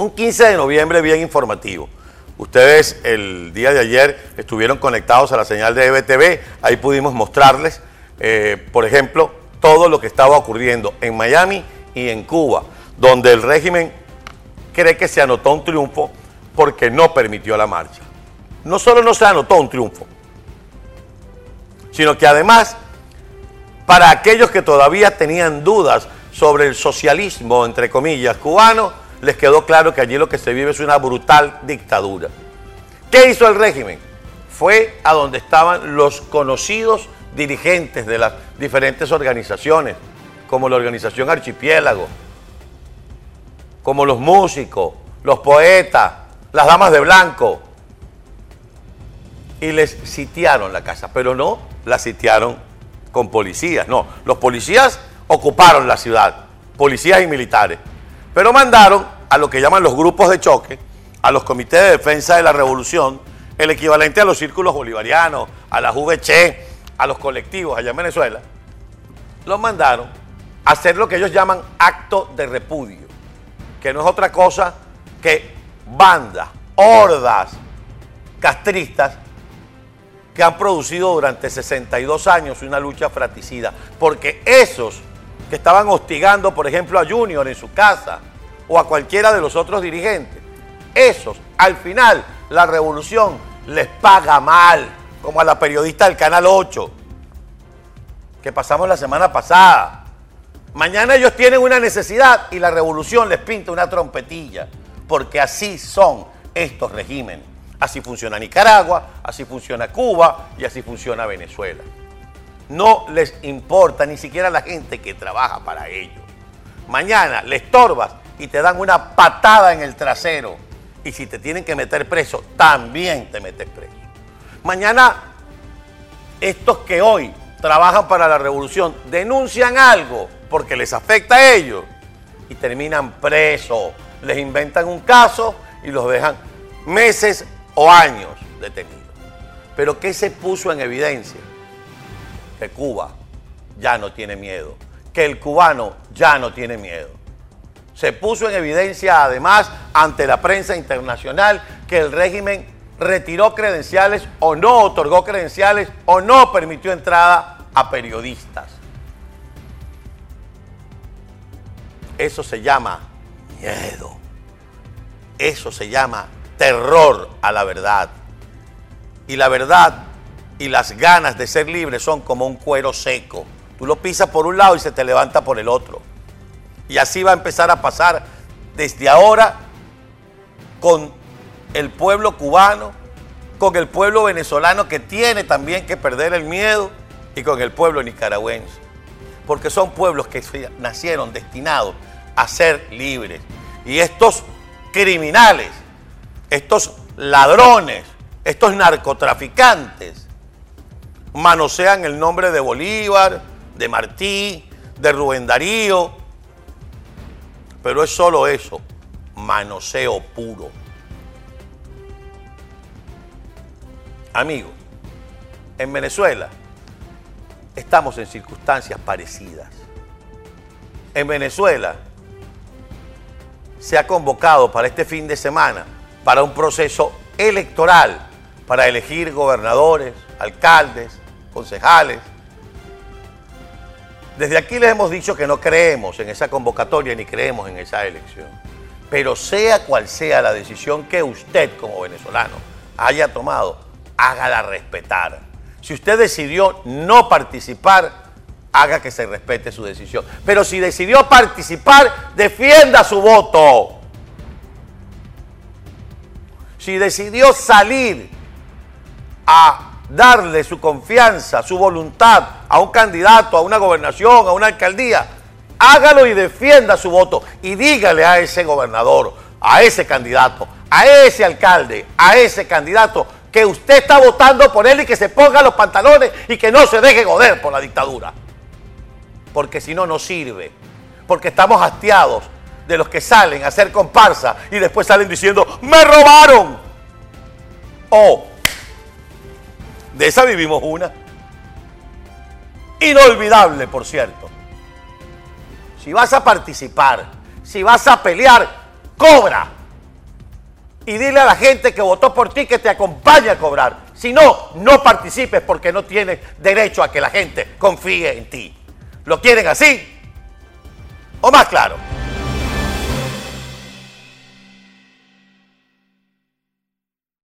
Un 15 de noviembre bien informativo. Ustedes el día de ayer estuvieron conectados a la señal de EBTV, ahí pudimos mostrarles, eh, por ejemplo, todo lo que estaba ocurriendo en Miami y en Cuba, donde el régimen cree que se anotó un triunfo porque no permitió la marcha. No solo no se anotó un triunfo, sino que además, para aquellos que todavía tenían dudas sobre el socialismo, entre comillas, cubano, les quedó claro que allí lo que se vive es una brutal dictadura. ¿Qué hizo el régimen? Fue a donde estaban los conocidos dirigentes de las diferentes organizaciones, como la organización Archipiélago, como los músicos, los poetas, las damas de blanco, y les sitiaron la casa, pero no la sitiaron con policías, no, los policías ocuparon la ciudad, policías y militares. Pero mandaron a lo que llaman los grupos de choque, a los comités de defensa de la revolución, el equivalente a los círculos bolivarianos, a la VC, a los colectivos allá en Venezuela, los mandaron a hacer lo que ellos llaman acto de repudio, que no es otra cosa que bandas, hordas castristas que han producido durante 62 años una lucha fratricida, porque esos que estaban hostigando, por ejemplo, a Junior en su casa, o a cualquiera de los otros dirigentes. Esos, al final, la revolución les paga mal, como a la periodista del Canal 8, que pasamos la semana pasada. Mañana ellos tienen una necesidad y la revolución les pinta una trompetilla, porque así son estos regímenes. Así funciona Nicaragua, así funciona Cuba y así funciona Venezuela. No les importa ni siquiera la gente que trabaja para ellos. Mañana les estorbas y te dan una patada en el trasero. Y si te tienen que meter preso, también te metes preso. Mañana, estos que hoy trabajan para la revolución denuncian algo porque les afecta a ellos y terminan presos. Les inventan un caso y los dejan meses o años detenidos. Pero ¿qué se puso en evidencia? Que Cuba ya no tiene miedo, que el cubano ya no tiene miedo se puso en evidencia además ante la prensa internacional que el régimen retiró credenciales o no otorgó credenciales o no permitió entrada a periodistas. Eso se llama miedo. Eso se llama terror a la verdad. Y la verdad y las ganas de ser libre son como un cuero seco. Tú lo pisas por un lado y se te levanta por el otro. Y así va a empezar a pasar desde ahora con el pueblo cubano, con el pueblo venezolano que tiene también que perder el miedo y con el pueblo nicaragüense. Porque son pueblos que nacieron destinados a ser libres. Y estos criminales, estos ladrones, estos narcotraficantes, manosean el nombre de Bolívar, de Martí, de Rubén Darío, pero es solo eso, manoseo puro. Amigos, en Venezuela estamos en circunstancias parecidas. En Venezuela se ha convocado para este fin de semana para un proceso electoral para elegir gobernadores, alcaldes, concejales, desde aquí les hemos dicho que no creemos en esa convocatoria ni creemos en esa elección. Pero sea cual sea la decisión que usted como venezolano haya tomado, hágala respetar. Si usted decidió no participar, haga que se respete su decisión. Pero si decidió participar, defienda su voto. Si decidió salir a darle su confianza, su voluntad a un candidato, a una gobernación, a una alcaldía, hágalo y defienda su voto y dígale a ese gobernador, a ese candidato, a ese alcalde, a ese candidato que usted está votando por él y que se ponga los pantalones y que no se deje joder por la dictadura. Porque si no, no sirve. Porque estamos hastiados de los que salen a hacer comparsa y después salen diciendo, me robaron. O de esa vivimos una. Inolvidable, por cierto. Si vas a participar, si vas a pelear, cobra. y dile a la gente que votó por ti que te acompañe a cobrar. Si no, no participes porque no tienes derecho a que la gente confíe en ti. ¿Lo quieren así? ¿O más claro?